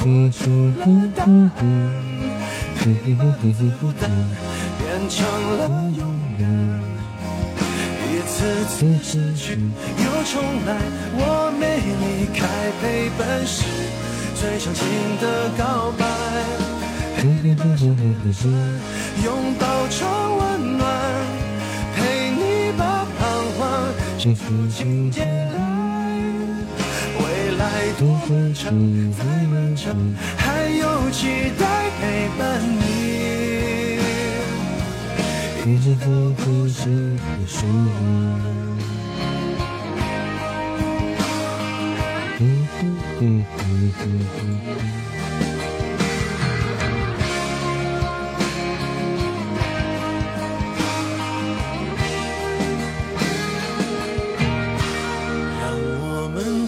活出了答案变成了永远。一次次失去又重来，我没离开陪伴是最长情的告白。拥抱成温暖，陪你把彷徨幸福情节。未来多漫长，再漫长，还有期待陪伴你。一直都不是个属嗯嗯嗯嗯嗯嗯。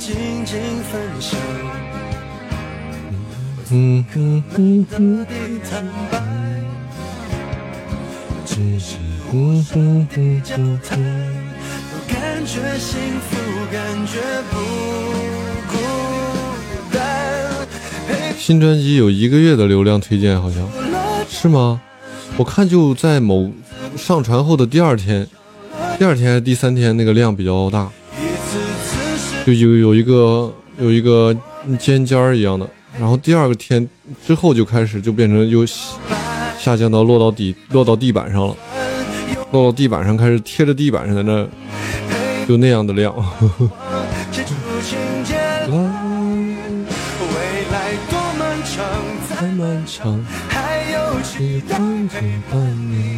静静分享，嗯嗯嗯的坦白，只是无声的交谈，都感觉幸福，感觉不孤单。陪新专辑有一个月的流量推荐，好像是吗？我看就在某上传后的第二天，第二天还是第三天，那个量比较大，就有有一个有一个尖尖儿一样的，然后第二个天之后就开始就变成又下降到落到底落到地板上了，落到地板上开始贴着地板上在那就那样的亮。未来多漫长，再漫长，还有期待陪伴你，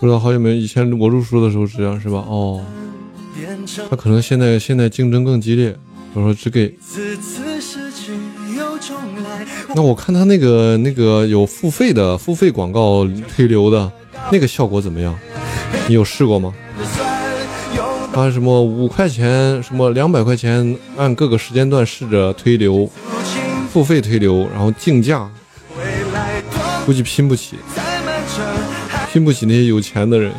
不知道好久没有，以前我入书的时候是这样是吧？哦，他可能现在现在竞争更激烈，我说只给。那我看他那个那个有付费的付费广告推流的那个效果怎么样？你有试过吗？他什么五块钱，什么两百块钱，按各个时间段试着推流，付费推流，然后竞价，估计拼不起，拼不起那些有钱的人。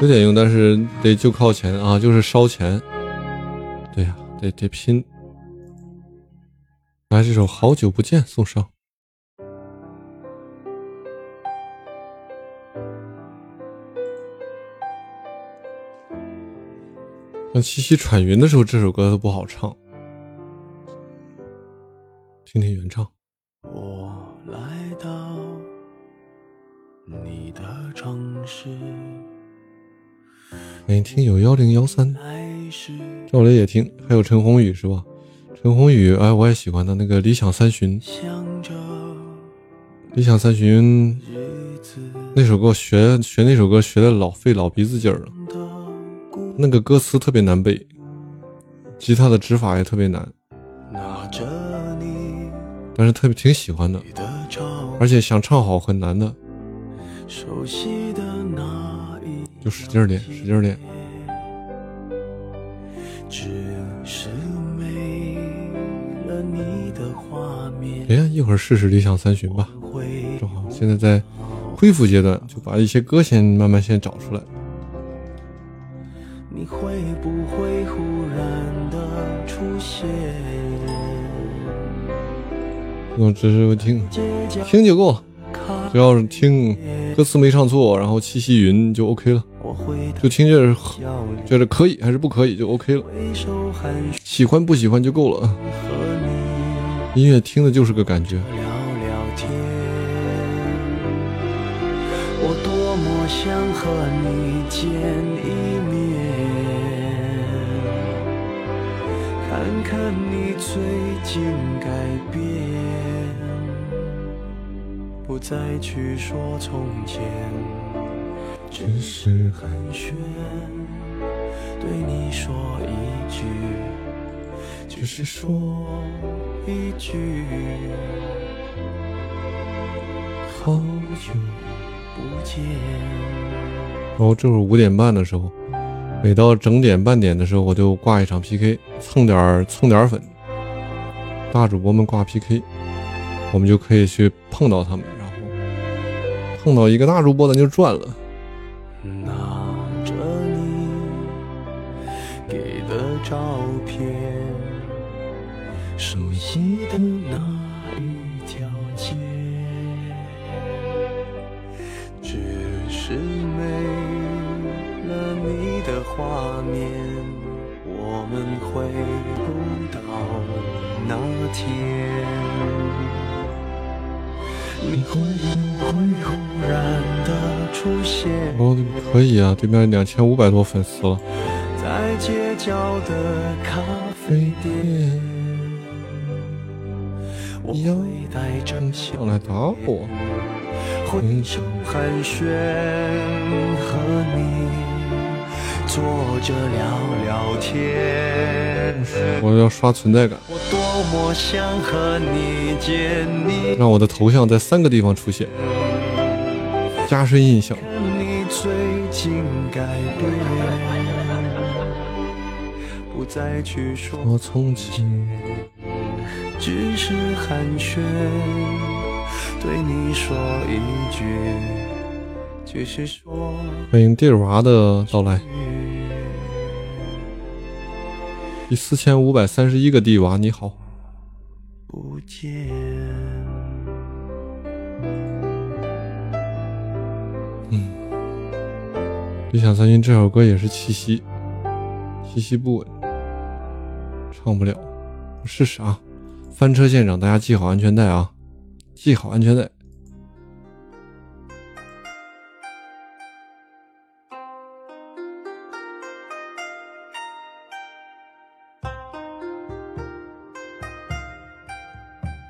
有点用，但是得就靠钱啊，就是烧钱。对呀，得得拼。来，这首《好久不见》送上。像七夕喘匀的时候，这首歌都不好唱。听听原唱。我来到你的城市，欢迎听友幺零幺三，赵雷也听，还有陈鸿宇是吧？陈鸿宇，哎，我也喜欢他那个《理想三旬》，《理想三旬》那首歌学学那首歌学的老费老鼻子劲儿了，那个歌词特别难背，吉他的指法也特别难，但是特别挺喜欢的，而且想唱好很难的，就使劲练，使劲练。哎呀，一会儿试试理想三旬吧，正好现在在恢复阶段，就把一些歌先慢慢先找出来。你会不会忽然的出现？我只是听听就够了，只要是听歌词没唱错，然后七夕云就 OK 了，就听着觉得可以还是不可以就 OK 了，喜欢不喜欢就够了。音乐听的就是个感觉。我多么想和你见一面，看看你最近改变，不再去说从前，只是寒暄，对你说一句。只是说一句好久不见。然后这会儿五点半的时候，每到整点半点的时候，我就挂一场 PK，蹭点蹭点粉。大主播们挂 PK，我们就可以去碰到他们，然后碰到一个大主播，咱就赚了。拿着你给的照片。熟悉的那一我们回不到那天。你会不会忽然的出现？哦，可以啊，对面两千五百多粉丝了。在街角的咖啡店。上来打我！挥手寒暄，和你坐着聊聊天。我要刷存在感，让我的头像在三个地方出现，加深印象。我从前。只是寒暄，对你说一句，只是说。欢迎地娃的到来，第四千五百三十一个地娃，你好。不见。嗯，理想三军这首歌也是气息，气息不稳，唱不了，我试试啊。翻车现场，大家系好安全带啊！系好安全带。